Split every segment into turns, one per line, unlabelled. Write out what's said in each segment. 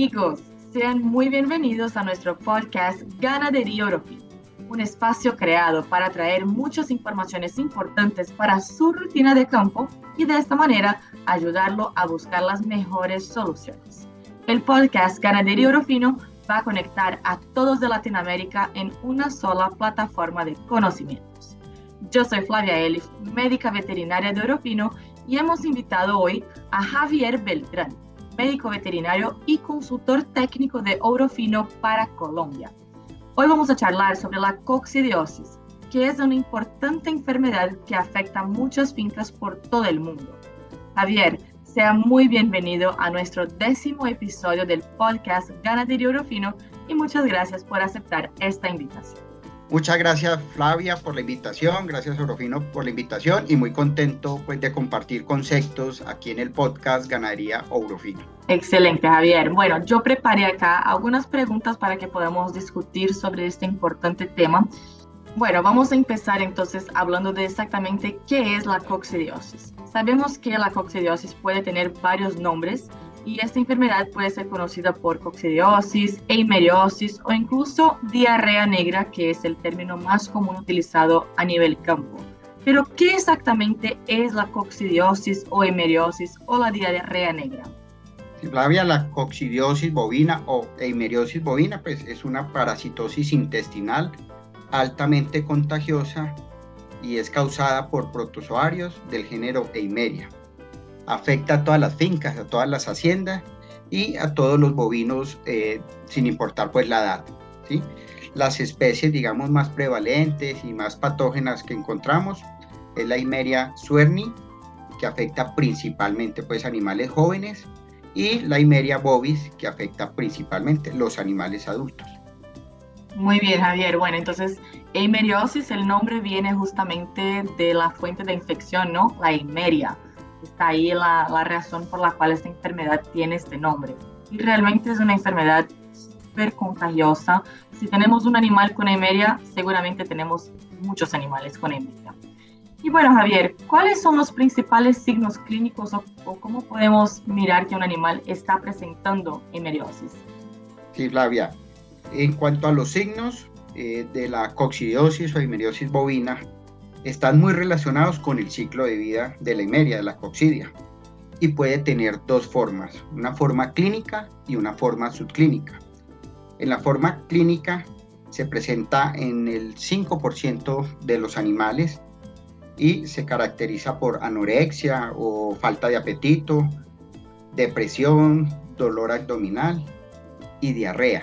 amigos, sean muy bienvenidos a nuestro podcast Ganadería Europea, un espacio creado para traer muchas informaciones importantes para su rutina de campo y de esta manera ayudarlo a buscar las mejores soluciones. El podcast Ganadería Orofino va a conectar a todos de Latinoamérica en una sola plataforma de conocimientos. Yo soy Flavia Elif, médica veterinaria de Orofino, y hemos invitado hoy a Javier Beltrán, médico veterinario y consultor técnico de Orofino para Colombia. Hoy vamos a charlar sobre la coccidiosis, que es una importante enfermedad que afecta a muchas fincas por todo el mundo. Javier, sea muy bienvenido a nuestro décimo episodio del podcast Ganadería Orofino y muchas gracias por aceptar esta invitación.
Muchas gracias Flavia por la invitación, gracias Orofino por la invitación y muy contento pues de compartir conceptos aquí en el podcast Ganadería Orofino.
Excelente Javier. Bueno, yo preparé acá algunas preguntas para que podamos discutir sobre este importante tema. Bueno, vamos a empezar entonces hablando de exactamente qué es la coccidiosis. Sabemos que la coccidiosis puede tener varios nombres, y esta enfermedad puede ser conocida por coccidiosis, eimeriosis o incluso diarrea negra, que es el término más común utilizado a nivel campo. Pero, ¿qué exactamente es la coccidiosis o eimeriosis o la diarrea negra?
Flavia, la coccidiosis bovina o eimeriosis bovina pues, es una parasitosis intestinal altamente contagiosa y es causada por protozoarios del género Eimeria afecta a todas las fincas, a todas las haciendas y a todos los bovinos eh, sin importar pues la edad. ¿sí? Las especies digamos más prevalentes y más patógenas que encontramos es la Imeria suerni que afecta principalmente pues animales jóvenes y la Imeria bovis que afecta principalmente los animales adultos.
Muy bien, Javier. Bueno, entonces, Eimeriosis, el nombre viene justamente de la fuente de infección, ¿no? La Imeria está ahí la, la, razón por la cual esta enfermedad tiene este nombre. Y realmente es una enfermedad súper contagiosa. Si tenemos un animal con emeria, seguramente tenemos muchos animales con emeria. Y bueno, Javier, ¿cuáles son los principales signos clínicos o, cómo podemos mirar que un animal está presentando emeriosis?
Sí, Flavia. En cuanto a los signos eh, de la coccidiosis o emeriosis bovina, están muy relacionados con el ciclo de vida de la himeria, de la coccidia, y puede tener dos formas, una forma clínica y una forma subclínica. En la forma clínica se presenta en el 5% de los animales y se caracteriza por anorexia o falta de apetito, depresión, dolor abdominal y diarrea.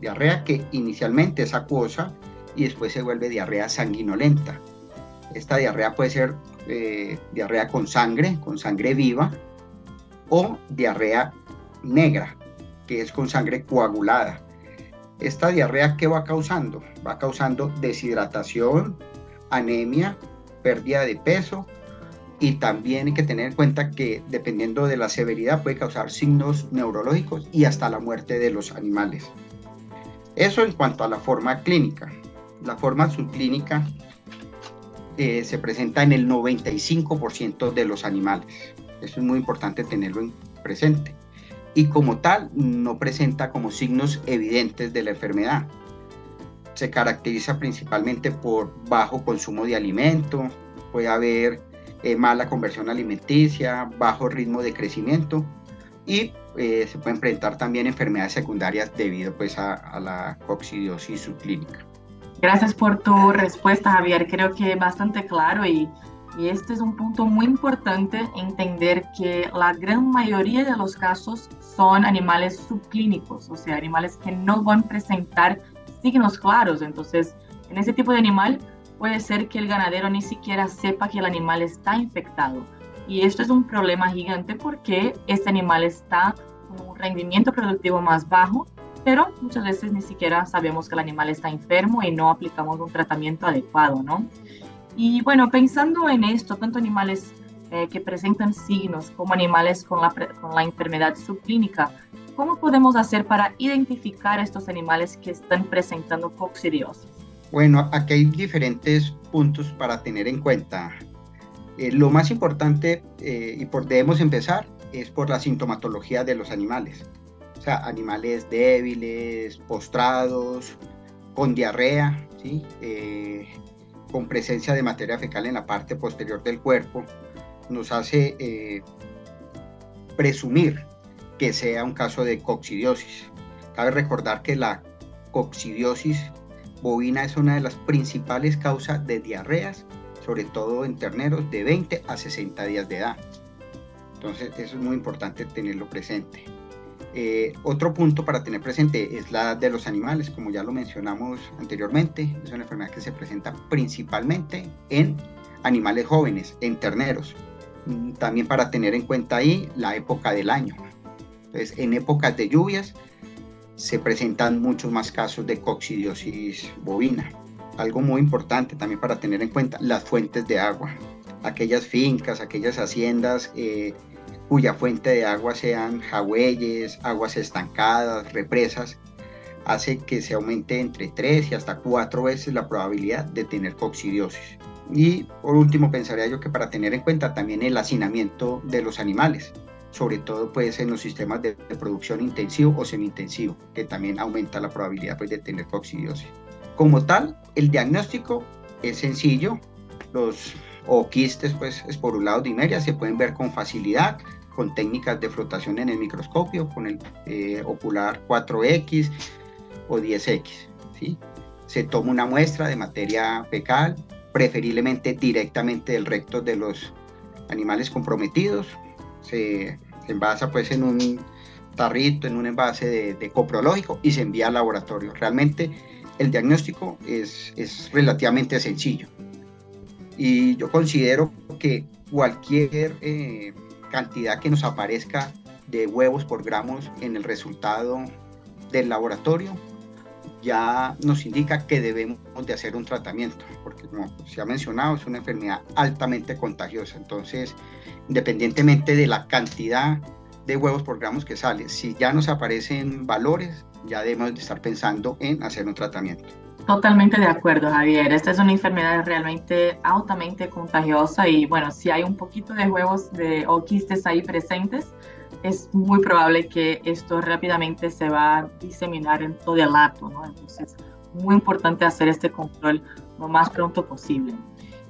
Diarrea que inicialmente es acuosa y después se vuelve diarrea sanguinolenta. Esta diarrea puede ser eh, diarrea con sangre, con sangre viva, o diarrea negra, que es con sangre coagulada. Esta diarrea, ¿qué va causando? Va causando deshidratación, anemia, pérdida de peso y también hay que tener en cuenta que dependiendo de la severidad puede causar signos neurológicos y hasta la muerte de los animales. Eso en cuanto a la forma clínica. La forma subclínica eh, se presenta en el 95% de los animales. Eso es muy importante tenerlo en presente. Y como tal, no presenta como signos evidentes de la enfermedad. Se caracteriza principalmente por bajo consumo de alimento, puede haber eh, mala conversión alimenticia, bajo ritmo de crecimiento y eh, se pueden presentar también enfermedades secundarias debido pues, a, a la coccidiosis subclínica.
Gracias por tu respuesta, Javier. Creo que es bastante claro y, este es un punto muy importante, entender que la gran mayoría de los casos son animales subclínicos, o sea, animales que no van a presentar signos claros. Entonces, en ese tipo de animal puede ser que el ganadero ni siquiera sepa que el animal está infectado. Y esto es un problema gigante porque este animal está con un rendimiento productivo más bajo pero muchas veces ni siquiera sabemos que el animal está enfermo y no aplicamos un tratamiento adecuado, ¿no? Y bueno, pensando en esto, tanto animales eh, que presentan signos como animales con la, con la enfermedad subclínica, ¿cómo podemos hacer para identificar estos animales que están presentando coccidiosis?
Bueno, aquí hay diferentes puntos para tener en cuenta. Eh, lo más importante eh, y por debemos empezar es por la sintomatología de los animales. O sea, animales débiles, postrados, con diarrea. Eh, con presencia de materia fecal en la parte posterior del cuerpo, nos hace eh, presumir que sea un caso de coccidiosis. Cabe recordar que la coccidiosis bovina es una de las principales causas de diarreas, sobre todo en terneros de 20 a 60 días de edad. Entonces, eso es muy importante tenerlo presente. Eh, otro punto para tener presente es la de los animales, como ya lo mencionamos anteriormente, es una enfermedad que se presenta principalmente en animales jóvenes, en terneros. Mm, también para tener en cuenta ahí la época del año. Entonces, en épocas de lluvias se presentan muchos más casos de coccidiosis bovina. Algo muy importante también para tener en cuenta, las fuentes de agua. Aquellas fincas, aquellas haciendas eh, cuya fuente de agua sean jagüeyes, aguas estancadas, represas, hace que se aumente entre 3 y hasta 4 veces la probabilidad de tener coccidiosis. Y por último, pensaría yo que para tener en cuenta también el hacinamiento de los animales, sobre todo pues en los sistemas de, producción intensivo o semi-intensivo, que también aumenta la probabilidad pues, de tener coccidiosis. Como tal, el diagnóstico es sencillo, los o quistes pues esporulados de Imeria se pueden ver con facilidad, con técnicas de flotación en el microscopio, con el eh, ocular 4X o 10X. ¿sí? Se toma una muestra de materia fecal, preferiblemente directamente del recto de los animales comprometidos. Se, envasa pues en un tarrito, en un envase de, de, coprológico y se envía al laboratorio. Realmente el diagnóstico es, es relativamente sencillo. Y yo considero que cualquier eh, cantidad que nos aparezca de huevos por gramos en el resultado del laboratorio ya nos indica que debemos de hacer un tratamiento, porque como se ha mencionado, es una enfermedad altamente contagiosa. Entonces, independientemente de la cantidad de huevos por gramos que sale, si ya nos aparecen valores, ya debemos de estar pensando en hacer un tratamiento.
Totalmente de acuerdo, Javier. Esta es una enfermedad realmente altamente contagiosa y bueno, si hay un poquito de huevos de, o quistes ahí presentes, es muy probable que esto rápidamente se va a diseminar en todo el acto, ¿no? Entonces, muy importante hacer este control lo más pronto posible.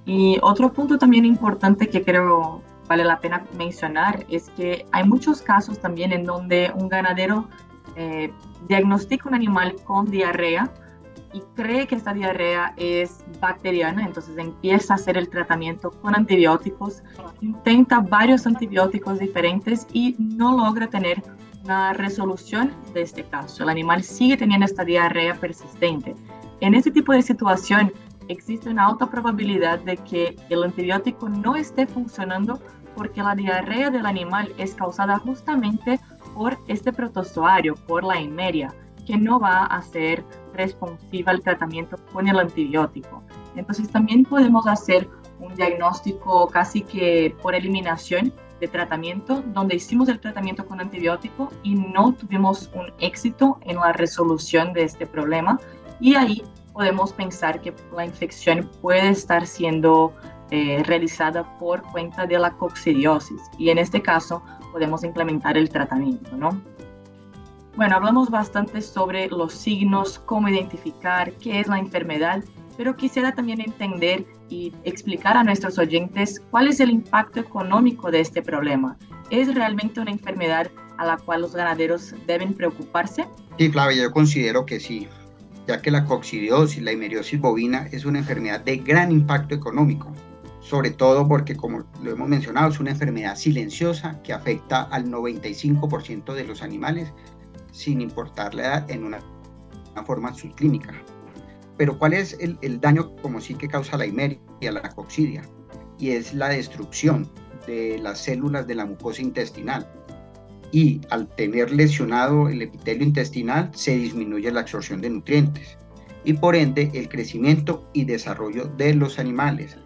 Y otro punto también importante que creo vale la pena mencionar es que hay muchos casos también en donde un ganadero eh, diagnostica un animal con diarrea y cree que esta diarrea es bacteriana, entonces empieza a hacer el tratamiento con antibióticos, intenta varios antibióticos diferentes y no logra tener una resolución de este caso. El animal sigue teniendo esta diarrea persistente. En este tipo de situación existe una alta probabilidad de que el antibiótico no esté funcionando porque la diarrea del animal es causada justamente por este protozoario, por la emeria, que no va a ser responsiva al tratamiento con el antibiótico. Entonces también podemos hacer un diagnóstico casi que por eliminación de tratamiento, donde hicimos el tratamiento con antibiótico y no tuvimos un éxito en la resolución de este problema. Y ahí podemos pensar que la infección puede estar siendo eh, realizada por cuenta de la coccidiosis. Y en este caso podemos implementar el tratamiento, ¿no? Bueno, hablamos bastante sobre los signos, cómo identificar qué es la enfermedad, pero quisiera también entender y explicar a nuestros oyentes cuál es el impacto económico de este problema. ¿Es realmente una enfermedad a la cual los ganaderos deben preocuparse?
Sí, Flavia, yo considero que sí, ya que la coccidiosis, la himeriosis bovina, es una enfermedad de gran impacto económico, sobre todo porque, como lo hemos mencionado, es una enfermedad silenciosa que afecta al 95% de los animales sin importar la edad en una, forma subclínica. Pero ¿cuál es el, el, daño como sí que causa la himeria, la coccidia? Y es la destrucción de las células de la mucosa intestinal. Y al tener lesionado el epitelio intestinal se disminuye la absorción de nutrientes y por ende el crecimiento y desarrollo de los animales.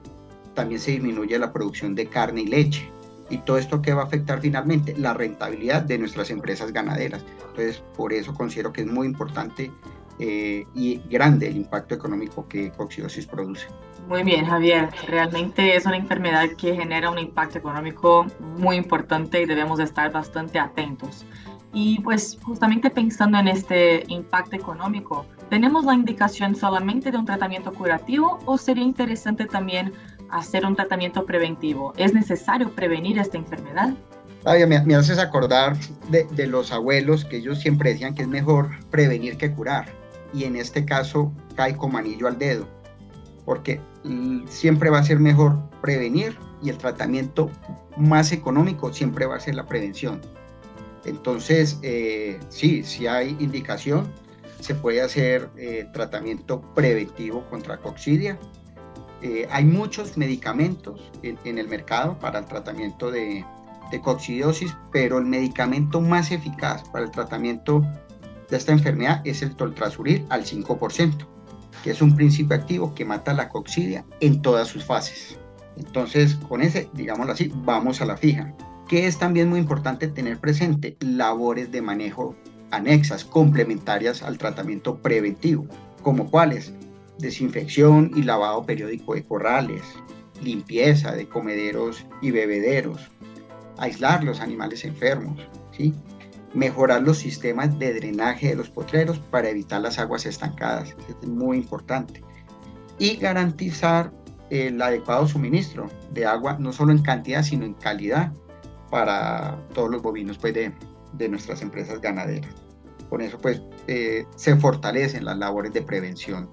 También se disminuye la producción de carne y leche y todo esto que va a afectar finalmente la rentabilidad de nuestras empresas ganaderas. Entonces, por eso considero que es muy importante eh, y grande el impacto económico que coccidiosis produce.
Muy bien, Javier. Realmente es una enfermedad que genera un impacto económico muy importante y debemos estar bastante atentos. Y pues justamente pensando en este impacto económico, ¿tenemos la indicación solamente de un tratamiento curativo o sería interesante también hacer un tratamiento preventivo? ¿Es necesario prevenir esta enfermedad?
me, haces acordar de, de los abuelos que ellos siempre decían que es mejor prevenir que curar. Y en este caso cae como anillo al dedo, porque siempre va a ser mejor prevenir y el tratamiento más económico siempre va a ser la prevención. Entonces, eh, sí, si hay indicación, se puede hacer eh, tratamiento preventivo contra coccidia. Eh, hay muchos medicamentos en, el mercado para el tratamiento de, de coccidiosis, pero el medicamento más eficaz para el tratamiento de esta enfermedad es el toltrasuril al 5%, que es un principio activo que mata la coccidia en todas sus fases. Entonces, con ese, digámoslo así, vamos a la fija que es también muy importante tener presente labores de manejo anexas, complementarias al tratamiento preventivo, como cuáles desinfección y lavado periódico de corrales, limpieza de comederos y bebederos, aislar los animales enfermos, ¿sí? mejorar los sistemas de drenaje de los potreros para evitar las aguas estancadas, es muy importante, y garantizar el adecuado suministro de agua, no solo en cantidad, sino en calidad, para todos los bovinos pues, de, de nuestras empresas ganaderas. Con eso pues eh, se fortalecen las labores de prevención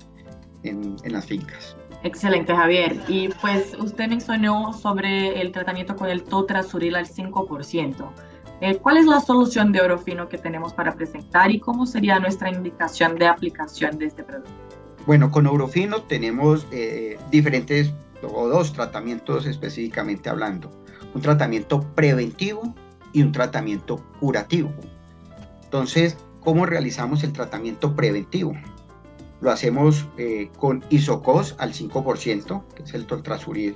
en, en, las fincas.
Excelente, Javier. Y pues usted mencionó sobre el tratamiento con el totrasuril al 5%. Eh, ¿Cuál es la solución de orofino que tenemos para presentar y cómo sería nuestra indicación de aplicación de este producto?
Bueno, con orofino tenemos eh, diferentes o dos tratamientos específicamente hablando un tratamiento preventivo y un tratamiento curativo. Entonces, ¿cómo realizamos el tratamiento preventivo? Lo hacemos eh, con isocos al 5%, que es el toltrasuril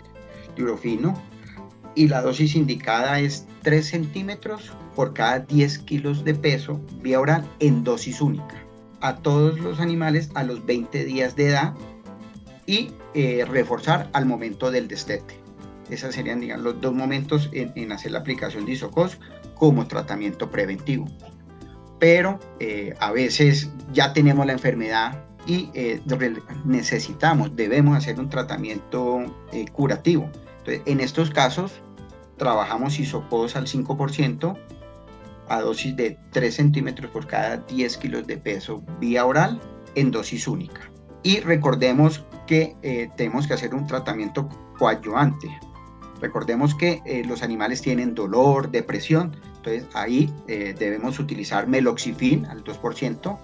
diurofino, y la dosis indicada es 3 centímetros por cada 10 kilos de peso vía oral en dosis única a todos los animales a los 20 días de edad y eh, reforzar al momento del destete. Esos serían digamos, los dos momentos en, hacer la aplicación de isocos como tratamiento preventivo. Pero eh, a veces ya tenemos la enfermedad y eh, necesitamos, debemos hacer un tratamiento eh, curativo. Entonces, en estos casos, trabajamos isocos al 5% a dosis de 3 centímetros por cada 10 kilos de peso vía oral en dosis única. Y recordemos que tenemos que hacer un tratamiento coadyuvante. Recordemos que eh, los animales tienen dolor, depresión, entonces ahí eh, debemos utilizar meloxifin al 2%,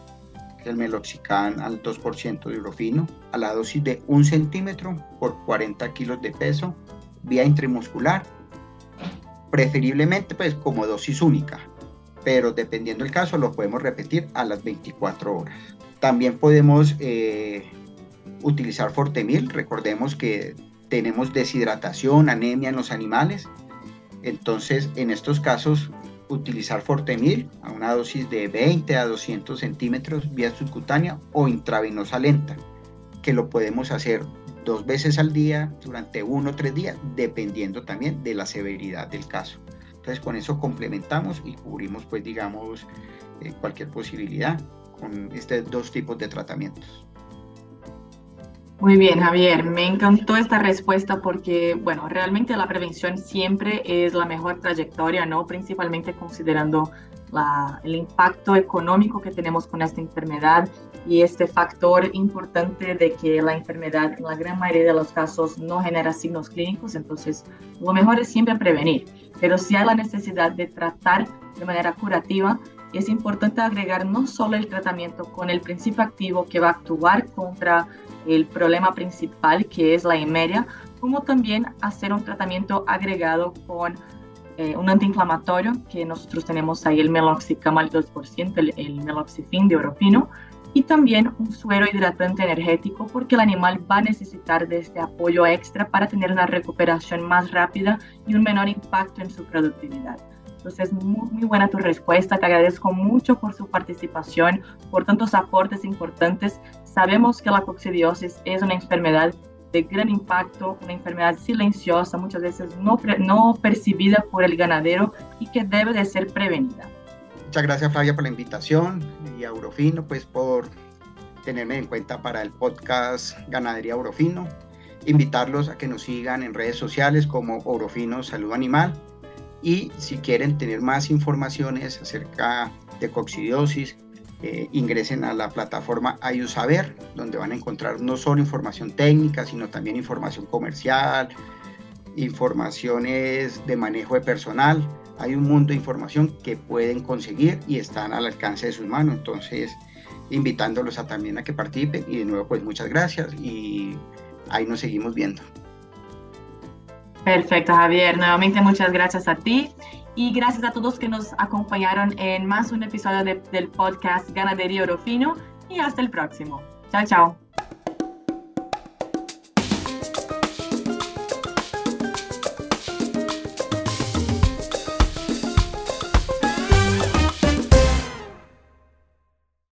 que es el meloxican al 2% de urofino, a la dosis de 1 centímetro por 40 kilos de peso, vía intramuscular, preferiblemente pues como dosis única, pero dependiendo del caso lo podemos repetir a las 24 horas. También podemos eh, utilizar Fortemil, recordemos que tenemos deshidratación, anemia en los animales. Entonces, en estos casos, utilizar Fortemil a una dosis de 20 a 200 centímetros vía subcutánea o intravenosa lenta, que lo podemos hacer dos veces al día durante uno o tres días, dependiendo también de la severidad del caso. Entonces, con eso complementamos y cubrimos, pues, digamos, eh, cualquier posibilidad con estos dos tipos de tratamientos.
Muy bien, Javier, me encantó esta respuesta porque, bueno, realmente la prevención siempre es la mejor trayectoria, ¿no? Principalmente considerando la, el impacto económico que tenemos con esta enfermedad y este factor importante de que la enfermedad en la gran mayoría de los casos no genera signos clínicos, entonces lo mejor es siempre prevenir, pero si hay la necesidad de tratar de manera curativa, es importante agregar no solo el tratamiento con el principio activo que va a actuar contra el problema principal que es la emeria, como también hacer un tratamiento agregado con eh, un antiinflamatorio, que nosotros tenemos ahí el meloxicam al 2%, el, el meloxifin de oropino, y también un suero hidratante energético, porque el animal va a necesitar de este apoyo extra para tener una recuperación más rápida y un menor impacto en su productividad. Entonces, muy, muy buena tu respuesta. Te agradezco mucho por su participación, por tantos aportes importantes. Sabemos que la coccidiosis es una enfermedad de gran impacto, una enfermedad silenciosa, muchas veces no, no percibida por el ganadero y que debe de ser prevenida.
Muchas gracias Flavia por la invitación y a Eurofino pues por tenerme en cuenta para el podcast Ganadería Eurofino. Invitarlos a que nos sigan en redes sociales como Eurofino Salud Animal y si quieren tener más informaciones acerca de coccidiosis, eh, ingresen a la plataforma Ayusaber, donde van a encontrar no solo información técnica, sino también información comercial, informaciones de manejo de personal. Hay un mundo de información que pueden conseguir y están al alcance de sus manos. Entonces, invitándolos también a que participen y de nuevo pues muchas gracias y ahí nos seguimos viendo.
Perfecto, Javier. Nuevamente muchas gracias a ti y gracias a todos que nos acompañaron en más un episodio del podcast Ganadería Orofino y hasta el próximo. Chao, chao.